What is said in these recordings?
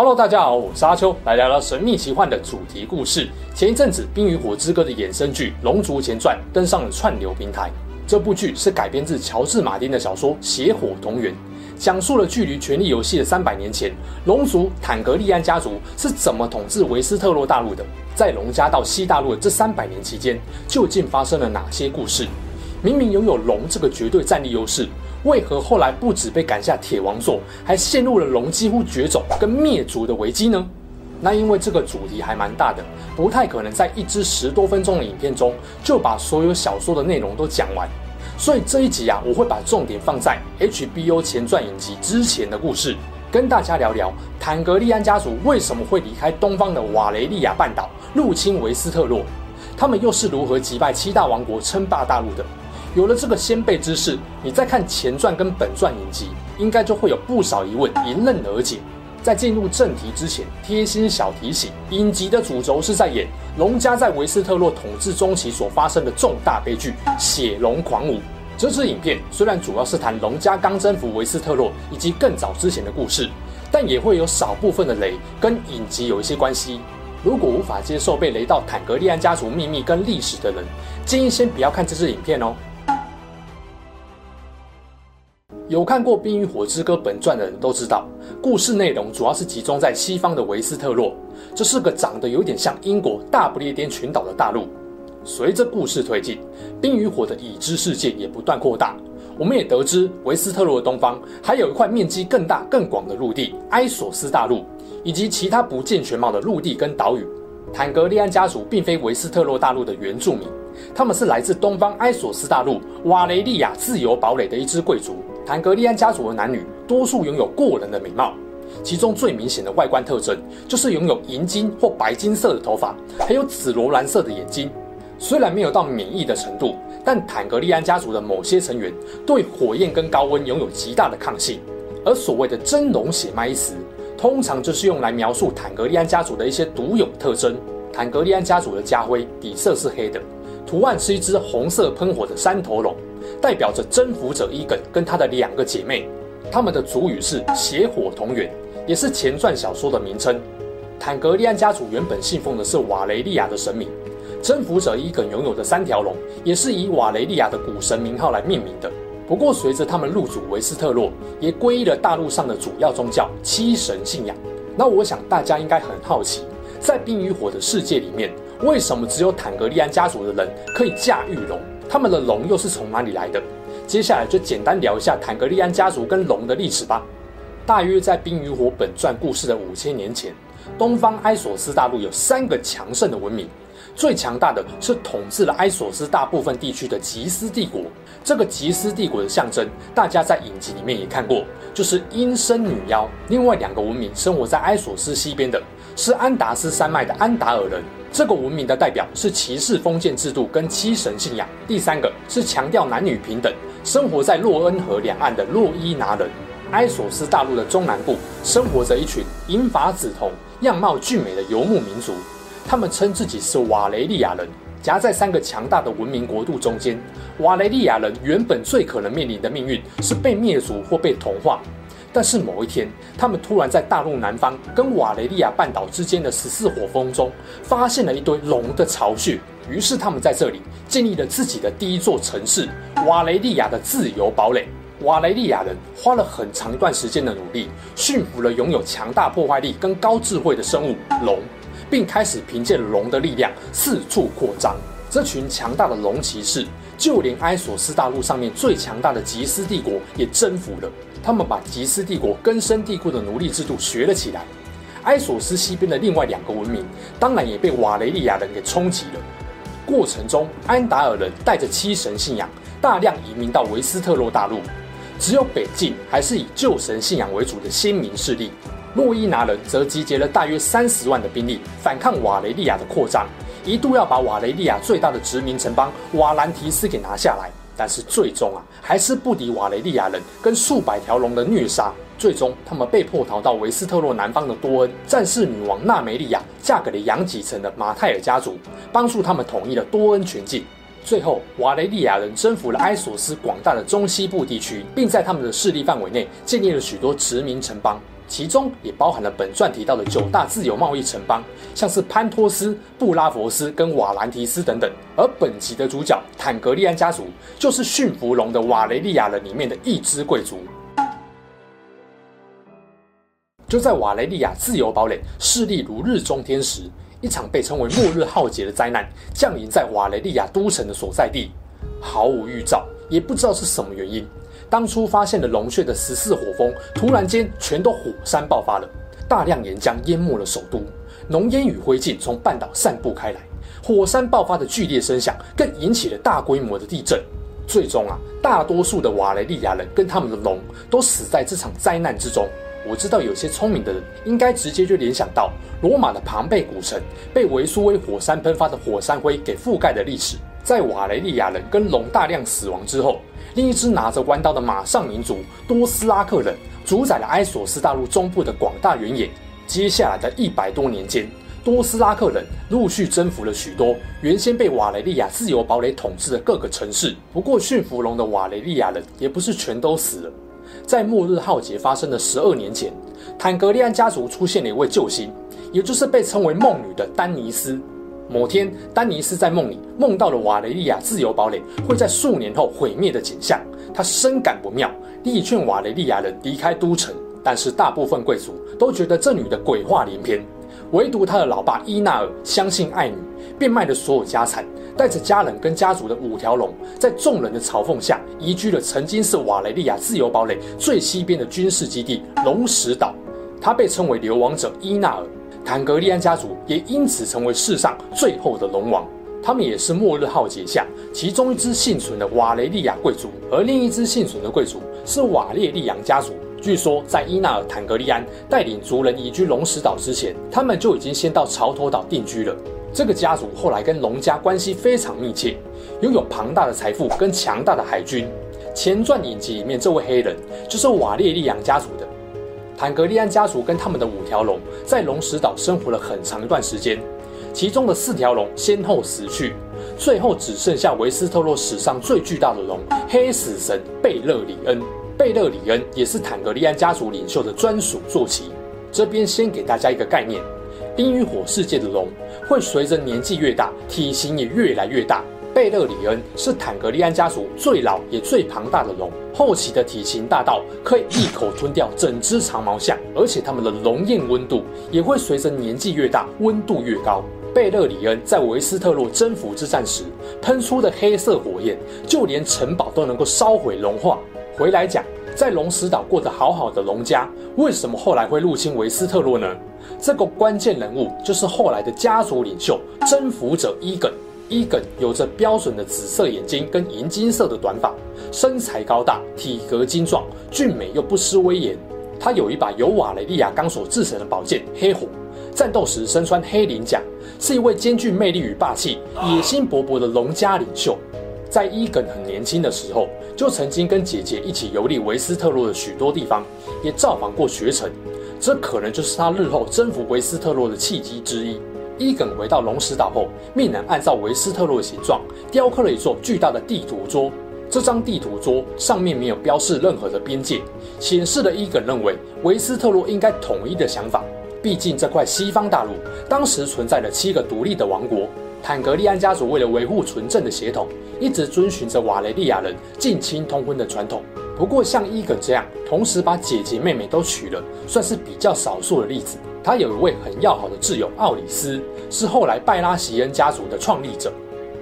Hello，大家好，我是阿秋，来聊聊神秘奇幻的主题故事。前一阵子，《冰与火之歌》的衍生剧《龙族前传》登上了串流平台。这部剧是改编自乔治·马丁的小说《血火同源》，讲述了距离《权力游戏》的三百年前，龙族坦格利安家族是怎么统治维斯特洛大陆的。在龙家到西大陆的这三百年期间，究竟发生了哪些故事？明明拥有龙这个绝对战力优势。为何后来不止被赶下铁王座，还陷入了龙几乎绝种跟灭族的危机呢？那因为这个主题还蛮大的，不太可能在一支十多分钟的影片中就把所有小说的内容都讲完。所以这一集啊，我会把重点放在 HBO 前传影集之前的故事，跟大家聊聊坦格利安家族为什么会离开东方的瓦雷利亚半岛，入侵维斯特洛，他们又是如何击败七大王国，称霸大陆的。有了这个先辈知识，你再看前传跟本传影集，应该就会有不少疑问迎刃而解。在进入正题之前，贴心小提醒：影集的主轴是在演龙家在维斯特洛统治中期所发生的重大悲剧——血龙狂舞。这支影片虽然主要是谈龙家刚征服维斯特洛以及更早之前的故事，但也会有少部分的雷跟影集有一些关系。如果无法接受被雷到坦格利安家族秘密跟历史的人，建议先不要看这支影片哦。有看过《冰与火之歌》本传的人都知道，故事内容主要是集中在西方的维斯特洛，这是个长得有点像英国大不列颠群岛的大陆。随着故事推进，冰与火的已知世界也不断扩大。我们也得知，维斯特洛的东方还有一块面积更大、更广的陆地——埃索斯大陆，以及其他不见全貌的陆地跟岛屿。坦格利安家族并非维斯特洛大陆的原住民，他们是来自东方埃索斯大陆瓦雷利亚自由堡垒的一支贵族。坦格利安家族的男女多数拥有过人的美貌，其中最明显的外观特征就是拥有银金或白金色的头发，还有紫罗兰色的眼睛。虽然没有到免疫的程度，但坦格利安家族的某些成员对火焰跟高温拥有极大的抗性。而所谓的“真龙血脉”一词，通常就是用来描述坦格利安家族的一些独有特征。坦格利安家族的家徽底色是黑的，图案是一只红色喷火的三头龙。代表着征服者伊耿跟他的两个姐妹，他们的族语是血火同源，也是前传小说的名称。坦格利安家族原本信奉的是瓦雷利亚的神明，征服者伊耿拥有的三条龙也是以瓦雷利亚的古神名号来命名的。不过，随着他们入主维斯特洛，也皈依了大陆上的主要宗教七神信仰。那我想大家应该很好奇，在冰与火的世界里面，为什么只有坦格利安家族的人可以驾驭龙？他们的龙又是从哪里来的？接下来就简单聊一下坦格利安家族跟龙的历史吧。大约在《冰与火》本传故事的五千年前，东方埃索斯大陆有三个强盛的文明，最强大的是统治了埃索斯大部分地区的吉斯帝国。这个吉斯帝国的象征，大家在影集里面也看过，就是阴身女妖。另外两个文明生活在埃索斯西边的，是安达斯山脉的安达尔人。这个文明的代表是骑士封建制度跟七神信仰。第三个是强调男女平等，生活在洛恩河两岸的洛伊拿人。埃索斯大陆的中南部生活着一群银发紫瞳、样貌俊美的游牧民族，他们称自己是瓦雷利亚人。夹在三个强大的文明国度中间，瓦雷利亚人原本最可能面临的命运是被灭族或被同化。但是某一天，他们突然在大陆南方跟瓦雷利亚半岛之间的十四火峰中，发现了一堆龙的巢穴。于是他们在这里建立了自己的第一座城市——瓦雷利亚的自由堡垒。瓦雷利亚人花了很长一段时间的努力，驯服了拥有强大破坏力跟高智慧的生物龙，并开始凭借龙的力量四处扩张。这群强大的龙骑士，就连埃索斯大陆上面最强大的吉斯帝国也征服了。他们把吉斯帝国根深蒂固的奴隶制度学了起来。埃索斯西边的另外两个文明，当然也被瓦雷利亚人给冲击了。过程中，安达尔人带着七神信仰，大量移民到维斯特洛大陆。只有北境还是以旧神信仰为主的鲜明势力。洛伊拿人则集结了大约三十万的兵力，反抗瓦雷利亚的扩张，一度要把瓦雷利亚最大的殖民城邦瓦兰提斯给拿下来，但是最终啊，还是不敌瓦雷利亚人跟数百条龙的虐杀。最终，他们被迫逃到维斯特洛南方的多恩。战士女王娜梅利亚嫁给了养几城的马泰尔家族，帮助他们统一了多恩全境。最后，瓦雷利亚人征服了埃索斯广大的中西部地区，并在他们的势力范围内建立了许多殖民城邦，其中也包含了本传提到的九大自由贸易城邦，像是潘托斯、布拉佛斯跟瓦兰提斯等等。而本集的主角坦格利安家族，就是驯服龙的瓦雷利亚人里面的一支贵族。就在瓦雷利亚自由堡垒势力如日中天时，一场被称为末日浩劫的灾难降临在瓦雷利亚都城的所在地，毫无预兆，也不知道是什么原因。当初发现了龙穴的十四火峰，突然间全都火山爆发了，大量岩浆淹没了首都，浓烟与灰烬从半岛散布开来，火山爆发的剧烈声响更引起了大规模的地震。最终啊，大多数的瓦雷利亚人跟他们的龙都死在这场灾难之中。我知道有些聪明的人应该直接就联想到罗马的庞贝古城被维苏威火山喷发的火山灰给覆盖的历史。在瓦雷利亚人跟龙大量死亡之后，另一支拿着弯刀的马上民族多斯拉克人主宰了埃索斯大陆中部的广大原野。接下来的一百多年间，多斯拉克人陆续征服了许多原先被瓦雷利亚自由堡垒统治的各个城市。不过，驯服龙的瓦雷利亚人也不是全都死了。在末日浩劫发生的十二年前，坦格利安家族出现了一位救星，也就是被称为梦女的丹尼斯。某天，丹尼斯在梦里梦到了瓦雷利亚自由堡垒会在数年后毁灭的景象，他深感不妙，力劝瓦雷利亚人离开都城。但是大部分贵族都觉得这女的鬼话连篇，唯独他的老爸伊纳尔相信爱女，变卖了所有家产。带着家人跟家族的五条龙，在众人的嘲讽下，移居了曾经是瓦雷利亚自由堡垒最西边的军事基地龙石岛。他被称为流亡者伊纳尔，坦格利安家族也因此成为世上最后的龙王。他们也是末日浩劫下其中一支幸存的瓦雷利亚贵族，而另一支幸存的贵族是瓦列利扬家族。据说，在伊纳尔坦格利安带领族人移居龙石岛之前，他们就已经先到潮头岛定居了。这个家族后来跟龙家关系非常密切，拥有庞大的财富跟强大的海军。前传影集里面这位黑人就是瓦列利扬家族的。坦格利安家族跟他们的五条龙在龙石岛生活了很长一段时间，其中的四条龙先后死去，最后只剩下维斯特洛史上最巨大的龙——黑死神贝勒里恩。贝勒里恩也是坦格利安家族领袖的专属坐骑。这边先给大家一个概念。冰与火世界的龙会随着年纪越大，体型也越来越大。贝勒里恩是坦格利安家族最老也最庞大的龙，后期的体型大到可以一口吞掉整只长毛象，而且他们的龙焰温度也会随着年纪越大，温度越高。贝勒里恩在维斯特洛征服之战时喷出的黑色火焰，就连城堡都能够烧毁融化。回来讲，在龙石岛过得好好的龙家，为什么后来会入侵维斯特洛呢？这个关键人物就是后来的家族领袖征服者伊耿。伊耿有着标准的紫色眼睛跟银金色的短发，身材高大，体格精壮，俊美又不失威严。他有一把由瓦雷利亚钢所制成的宝剑黑火，战斗时身穿黑鳞甲，是一位兼具魅力与霸气、野心勃勃的龙家领袖。在伊耿很年轻的时候，就曾经跟姐姐一起游历维斯特洛的许多地方，也造访过学城。这可能就是他日后征服维斯特洛的契机之一。伊耿回到龙石岛后，命人按照维斯特洛的形状雕刻了一座巨大的地图桌。这张地图桌上面没有标示任何的边界，显示了伊耿认为维斯特洛应该统一的想法。毕竟这块西方大陆当时存在了七个独立的王国。坦格利安家族为了维护纯正的血统，一直遵循着瓦雷利亚人近亲通婚的传统。不过，像伊耿这样同时把姐姐妹妹都娶了，算是比较少数的例子。他有一位很要好的挚友奥里斯，是后来拜拉席恩家族的创立者。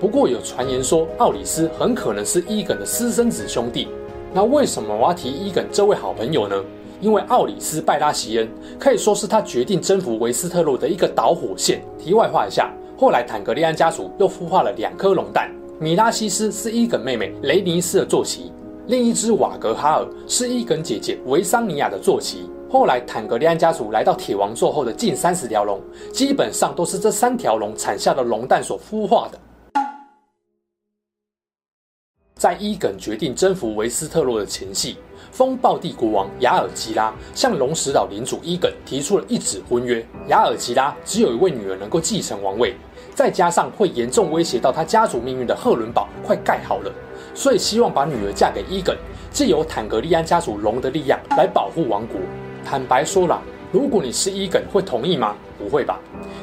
不过，有传言说奥里斯很可能是伊耿的私生子兄弟。那为什么我要提伊耿这位好朋友呢？因为奥里斯拜拉席恩可以说是他决定征服维斯特洛的一个导火线。题外话一下，后来坦格利安家族又孵化了两颗龙蛋，米拉西斯是伊耿妹妹雷尼斯的坐骑。另一只瓦格哈尔是伊耿姐姐维桑尼亚的坐骑。后来坦格利安家族来到铁王座后的近三十条龙，基本上都是这三条龙产下的龙蛋所孵化的。在伊耿决定征服维斯特洛的前夕，风暴帝国王雅尔吉拉向龙石岛领主伊耿提出了一纸婚约。雅尔吉拉只有一位女儿能够继承王位，再加上会严重威胁到他家族命运的赫伦堡快盖好了，所以希望把女儿嫁给伊耿，借由坦格利安家族龙的力量来保护王国。坦白说了，如果你是伊耿，会同意吗？不会吧？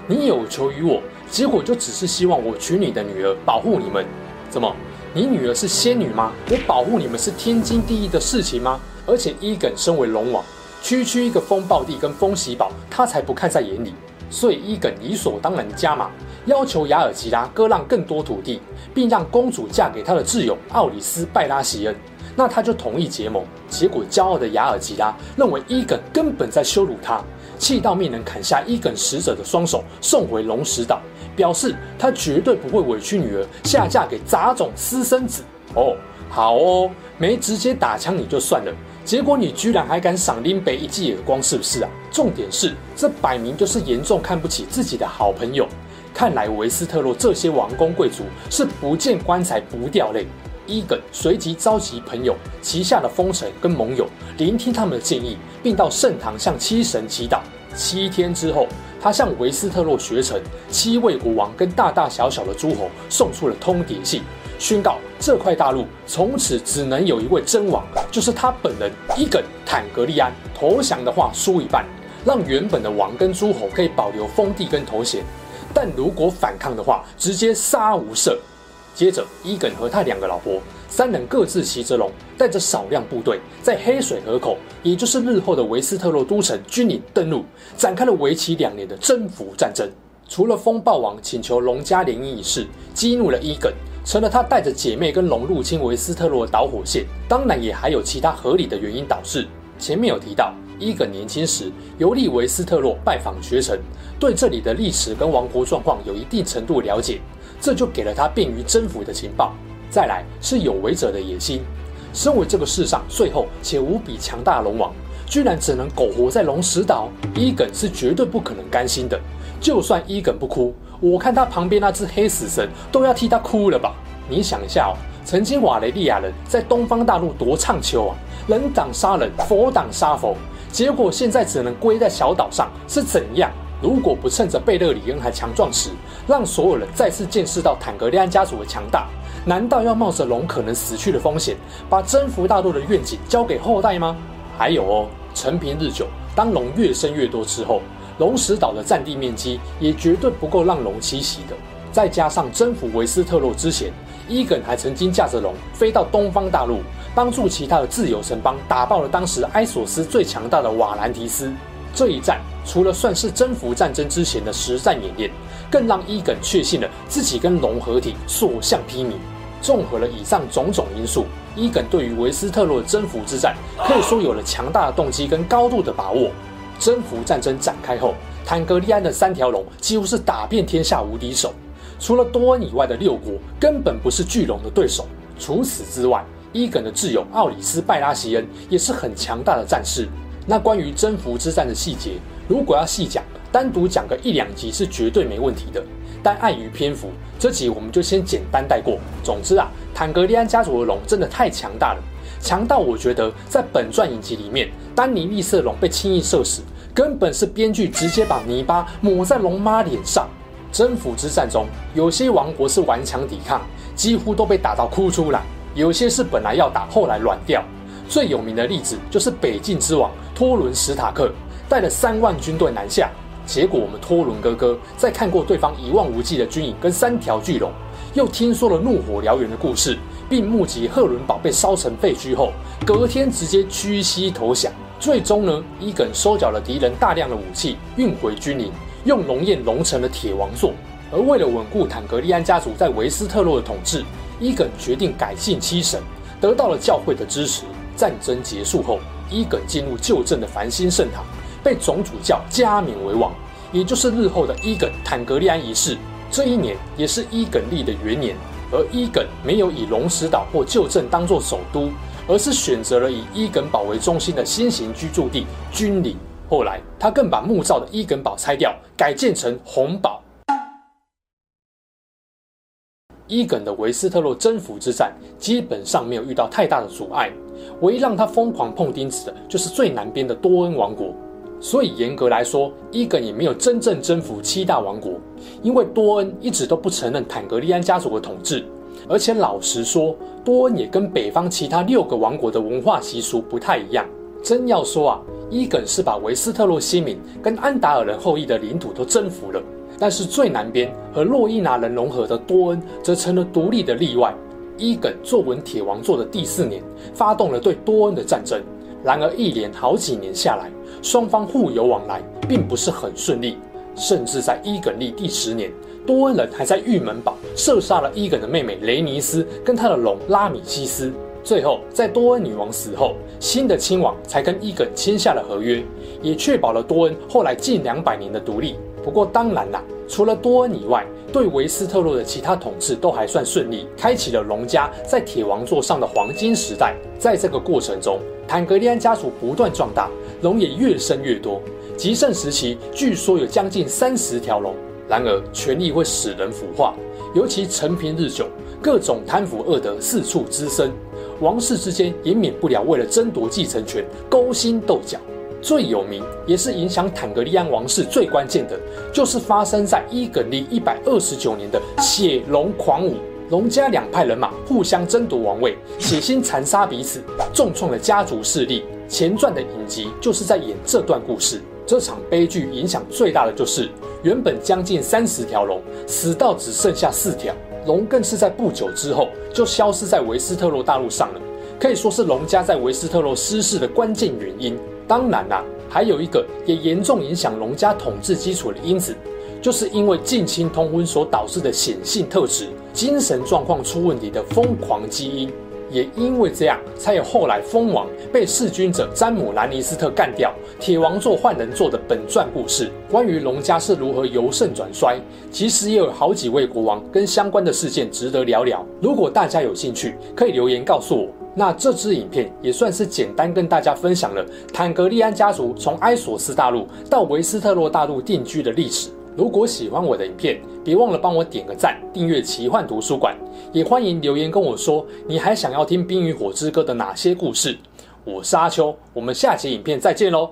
你有求于我，结果就只是希望我娶你的女儿，保护你们，怎么？你女儿是仙女吗？我保护你们是天经地义的事情吗？而且伊耿身为龙王，区区一个风暴地跟风息堡，他才不看在眼里。所以伊耿理所当然加码，要求雅尔吉拉割让更多土地，并让公主嫁给他的挚友奥里斯拜拉席恩。那他就同意结盟。结果骄傲的雅尔吉拉认为伊耿根本在羞辱他，气到命人砍下伊耿使者的双手，送回龙石岛。表示他绝对不会委屈女儿下嫁给杂种私生子哦，好哦，没直接打枪你就算了，结果你居然还敢赏林北一记耳光，是不是啊？重点是这摆明就是严重看不起自己的好朋友。看来维斯特洛这些王公贵族是不见棺材不掉泪。伊耿随即召集朋友旗下的封臣跟盟友，聆听他们的建议，并到圣堂向七神祈祷。七天之后。他向维斯特洛学城七位国王跟大大小小的诸侯送出了通牒信，宣告这块大陆从此只能有一位真王，就是他本人伊耿坦格利安。投降的话输一半，让原本的王跟诸侯可以保留封地跟头衔；但如果反抗的话，直接杀无赦。接着，伊耿和他两个老婆三人各自骑着龙，带着少量部队，在黑水河口，也就是日后的维斯特洛都城军营登陆，展开了为期两年的征服战争。除了风暴王请求龙家联姻一事激怒了伊耿，成了他带着姐妹跟龙入侵维斯特洛的导火线，当然也还有其他合理的原因导致。前面有提到，伊耿年轻时游历维斯特洛，拜访学城，对这里的历史跟王国状况有一定程度了解。这就给了他便于征服的情报。再来是有为者的野心，身为这个世上最后且无比强大的龙王，居然只能苟活在龙石岛，伊耿是绝对不可能甘心的。就算伊耿不哭，我看他旁边那只黑死神都要替他哭了吧？你想一下哦，曾经瓦雷利亚人在东方大陆多畅秋啊，人挡杀人，佛挡杀佛，结果现在只能归在小岛上，是怎样？如果不趁着贝勒里恩还强壮时，让所有人再次见识到坦格利安家族的强大，难道要冒着龙可能死去的风险，把征服大陆的愿景交给后代吗？还有哦，陈平日久，当龙越生越多之后，龙石岛的占地面积也绝对不够让龙栖息的。再加上征服维斯特洛之前，伊耿还曾经驾着龙飞到东方大陆，帮助其他的自由城邦打爆了当时埃索斯最强大的瓦兰提斯。这一战除了算是征服战争之前的实战演练，更让伊耿确信了自己跟龙合体所向披靡。综合了以上种种因素，伊耿对于维斯特洛的征服之战可以说有了强大的动机跟高度的把握。征服战争展开后，坦格利安的三条龙几乎是打遍天下无敌手，除了多恩以外的六国根本不是巨龙的对手。除此之外，伊耿的挚友奥里斯拜拉席恩也是很强大的战士。那关于征服之战的细节，如果要细讲，单独讲个一两集是绝对没问题的。但碍于篇幅，这集我们就先简单带过。总之啊，坦格利安家族的龙真的太强大了，强到我觉得在本传影集里面，丹尼利瑟龙被轻易射死，根本是编剧直接把泥巴抹在龙妈脸上。征服之战中，有些王国是顽强抵抗，几乎都被打到哭出来；有些是本来要打，后来软掉。最有名的例子就是北境之王托伦史塔克带了三万军队南下，结果我们托伦哥哥在看过对方一望无际的军营跟三条巨龙，又听说了怒火燎原的故事，并目击赫伦堡被烧成废墟后，隔天直接屈膝投降。最终呢，伊耿收缴了敌人大量的武器，运回军营，用龙焰龙成了铁王座。而为了稳固坦格利安家族在维斯特洛的统治，伊耿决定改信七神，得到了教会的支持。战争结束后，伊耿进入旧镇的繁星圣堂，被总主教加冕为王，也就是日后的伊耿坦格利安一世。这一年也是伊耿立的元年，而伊耿没有以龙石岛或旧镇当作首都，而是选择了以伊耿堡为中心的新型居住地君临。后来，他更把木造的伊耿堡拆掉，改建成红堡。伊耿的维斯特洛征服之战基本上没有遇到太大的阻碍，唯一让他疯狂碰钉子的就是最南边的多恩王国。所以严格来说，伊耿也没有真正征服七大王国，因为多恩一直都不承认坦格利安家族的统治。而且老实说，多恩也跟北方其他六个王国的文化习俗不太一样。真要说啊，伊耿是把维斯特洛西民跟安达尔人后裔的领土都征服了。但是最南边和洛伊拿人融合的多恩则成了独立的例外。伊耿坐稳铁王座的第四年，发动了对多恩的战争。然而一连好几年下来，双方互有往来，并不是很顺利。甚至在伊耿历第十年，多恩人还在玉门堡射杀了伊耿的妹妹雷尼斯跟他的龙拉米西斯。最后，在多恩女王死后，新的亲王才跟伊耿签下了合约，也确保了多恩后来近两百年的独立。不过当然啦，除了多恩以外，对维斯特洛的其他统治都还算顺利，开启了龙家在铁王座上的黄金时代。在这个过程中，坦格利安家族不断壮大，龙也越生越多。极盛时期，据说有将近三十条龙。然而，权力会使人腐化，尤其承平日久，各种贪腐恶德四处滋生，王室之间也免不了为了争夺继承权勾心斗角。最有名也是影响坦格利安王室最关键的，就是发生在伊耿历一百二十九年的血龙狂舞。龙家两派人马互相争夺王位，血腥残杀彼此，重创了家族势力。前传的影集就是在演这段故事。这场悲剧影响最大的就是，原本将近三十条龙，死到只剩下四条。龙更是在不久之后就消失在维斯特洛大陆上了，可以说是龙家在维斯特洛失势的关键原因。当然啦、还有一个也严重影响龙家统治基础的因子，就是因为近亲通婚所导致的显性特质，精神状况出问题的疯狂基因。也因为这样，才有后来蜂王被弑君者詹姆兰尼斯特干掉，铁王座换人做的本传故事。关于龙家是如何由盛转衰，其实也有好几位国王跟相关的事件值得聊聊。如果大家有兴趣，可以留言告诉我。那这支影片也算是简单跟大家分享了坦格利安家族从埃索斯大陆到维斯特洛大陆定居的历史。如果喜欢我的影片，别忘了帮我点个赞，订阅奇幻图书馆，也欢迎留言跟我说你还想要听《冰与火之歌》的哪些故事。我是阿秋，我们下期影片再见喽。